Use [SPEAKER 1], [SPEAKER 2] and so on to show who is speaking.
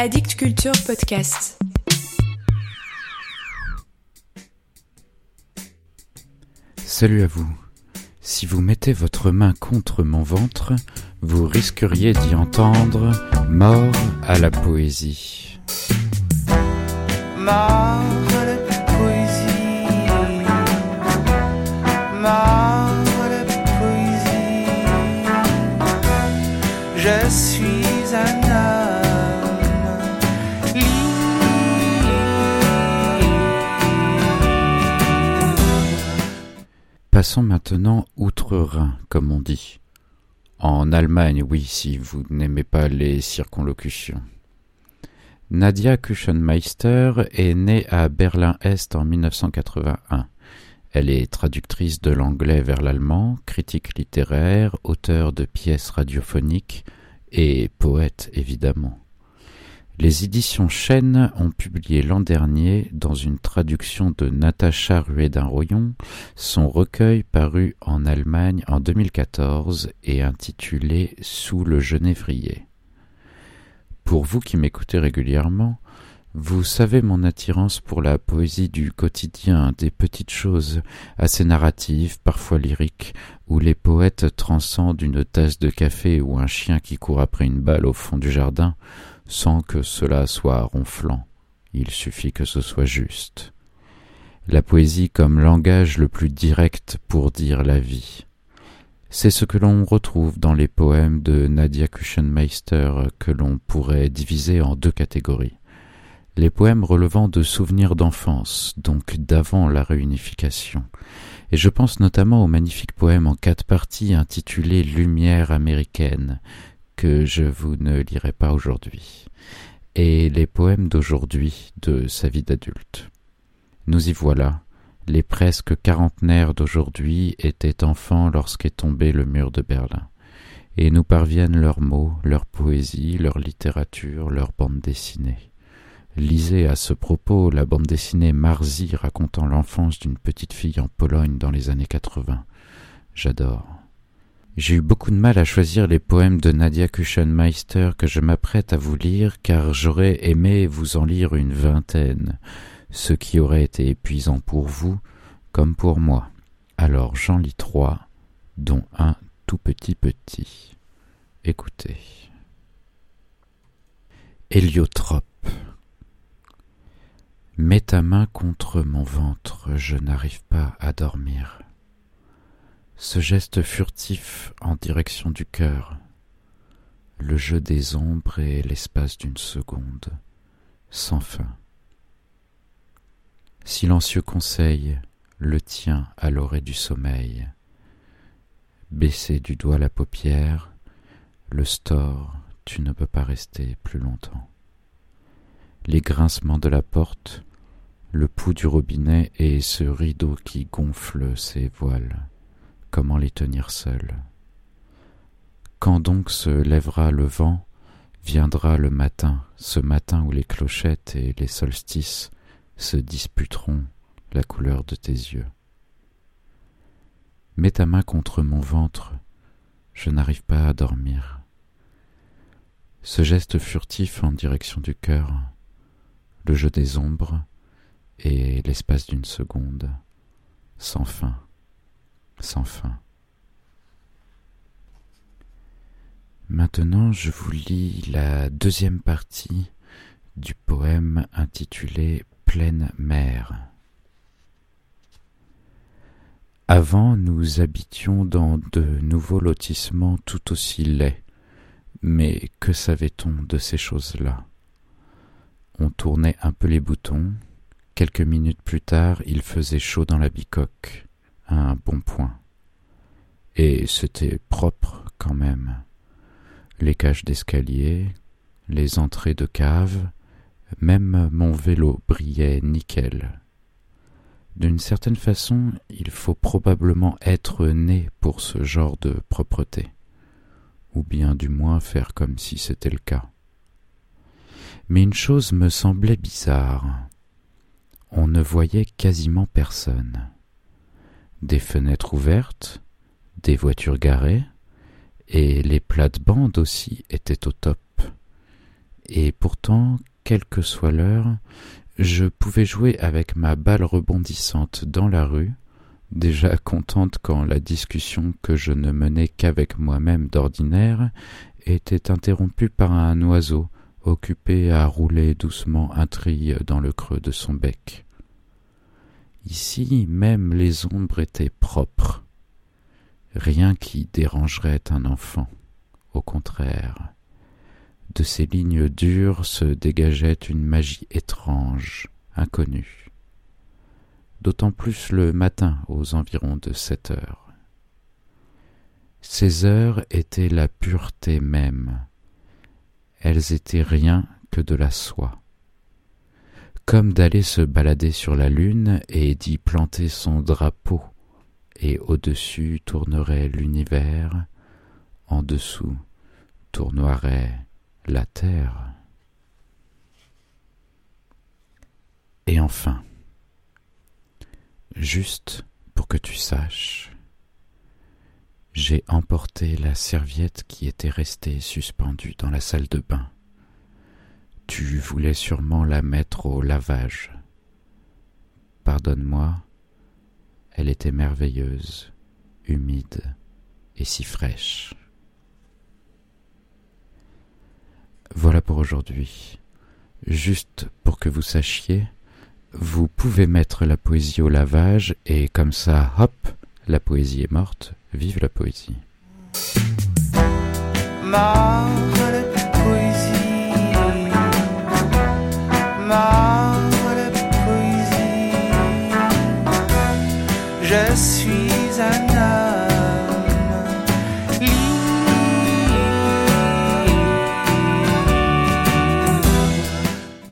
[SPEAKER 1] Addict Culture Podcast.
[SPEAKER 2] Salut à vous. Si vous mettez votre main contre mon ventre, vous risqueriez d'y entendre Mort à la poésie.
[SPEAKER 3] Mort à la poésie. Mort à la poésie. Je suis un
[SPEAKER 2] Passons maintenant outre-Rhin, comme on dit. En Allemagne, oui, si vous n'aimez pas les circonlocutions. Nadia Kuchenmeister est née à Berlin-Est en 1981. Elle est traductrice de l'anglais vers l'allemand, critique littéraire, auteure de pièces radiophoniques et poète évidemment. Les éditions Chêne ont publié l'an dernier, dans une traduction de Natacha Ruedin-Royon, son recueil paru en Allemagne en 2014 et intitulé Sous le genévrier. Pour vous qui m'écoutez régulièrement, vous savez mon attirance pour la poésie du quotidien, des petites choses, assez narratives, parfois lyriques, où les poètes transcendent une tasse de café ou un chien qui court après une balle au fond du jardin, sans que cela soit ronflant. Il suffit que ce soit juste. La poésie comme langage le plus direct pour dire la vie. C'est ce que l'on retrouve dans les poèmes de Nadia Kuchenmeister que l'on pourrait diviser en deux catégories. Les poèmes relevant de souvenirs d'enfance, donc d'avant la réunification. Et je pense notamment au magnifique poème en quatre parties intitulé Lumière américaine, que je vous ne lirai pas aujourd'hui, et les poèmes d'aujourd'hui de sa vie d'adulte. Nous y voilà, les presque quarantenaires d'aujourd'hui étaient enfants lorsqu'est tombé le mur de Berlin, et nous parviennent leurs mots, leur poésie, leur littérature, leur bande dessinée. Lisez à ce propos la bande dessinée Marzi racontant l'enfance d'une petite fille en Pologne dans les années 80. J'adore. J'ai eu beaucoup de mal à choisir les poèmes de Nadia Kuchenmeister que je m'apprête à vous lire car j'aurais aimé vous en lire une vingtaine, ce qui aurait été épuisant pour vous comme pour moi. Alors j'en lis trois, dont un tout petit petit. Écoutez. Héliotrope. Mets ta main contre mon ventre, je n'arrive pas à dormir. Ce geste furtif en direction du cœur, le jeu des ombres et l'espace d'une seconde, sans fin. Silencieux conseil, le tien à l'orée du sommeil. Baisser du doigt la paupière, le store, tu ne peux pas rester plus longtemps. Les grincements de la porte, le pouls du robinet et ce rideau qui gonfle ses voiles. Comment les tenir seuls? Quand donc se lèvera le vent, viendra le matin, ce matin où les clochettes et les solstices se disputeront la couleur de tes yeux. Mets ta main contre mon ventre, je n'arrive pas à dormir. Ce geste furtif en direction du cœur, le jeu des ombres, et l'espace d'une seconde, sans fin, sans fin. Maintenant, je vous lis la deuxième partie du poème intitulé Pleine mer. Avant, nous habitions dans de nouveaux lotissements tout aussi laids, mais que savait-on de ces choses-là? On tournait un peu les boutons, Quelques minutes plus tard, il faisait chaud dans la bicoque, un bon point. C'était propre quand même. Les cages d'escalier, les entrées de cave, même mon vélo brillait nickel. D'une certaine façon, il faut probablement être né pour ce genre de propreté, ou bien du moins faire comme si c'était le cas. Mais une chose me semblait bizarre on ne voyait quasiment personne. Des fenêtres ouvertes, des voitures garées, et les plates-bandes aussi étaient au top. Et pourtant, quelle que soit l'heure, je pouvais jouer avec ma balle rebondissante dans la rue, déjà contente quand la discussion que je ne menais qu'avec moi-même d'ordinaire était interrompue par un oiseau occupé à rouler doucement un trille dans le creux de son bec. Ici même les ombres étaient propres, rien qui dérangerait un enfant, au contraire. De ces lignes dures se dégageait une magie étrange, inconnue. D'autant plus le matin aux environs de sept heures. Ces heures étaient la pureté même. Elles étaient rien que de la soie. Comme d'aller se balader sur la lune et d'y planter son drapeau, et au-dessus tournerait l'univers, en dessous tournoierait la terre. Et enfin, juste pour que tu saches, j'ai emporté la serviette qui était restée suspendue dans la salle de bain. Tu voulais sûrement la mettre au lavage. Pardonne-moi, elle était merveilleuse, humide et si fraîche. Voilà pour aujourd'hui. Juste pour que vous sachiez, vous pouvez mettre la poésie au lavage et comme ça, hop, la poésie est morte, vive la poésie.
[SPEAKER 3] bless you.